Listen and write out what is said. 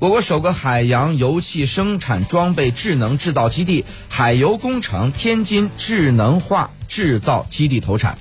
我国首个海洋油气生产装备智能制造基地海油工程天津智能化制造基地投产。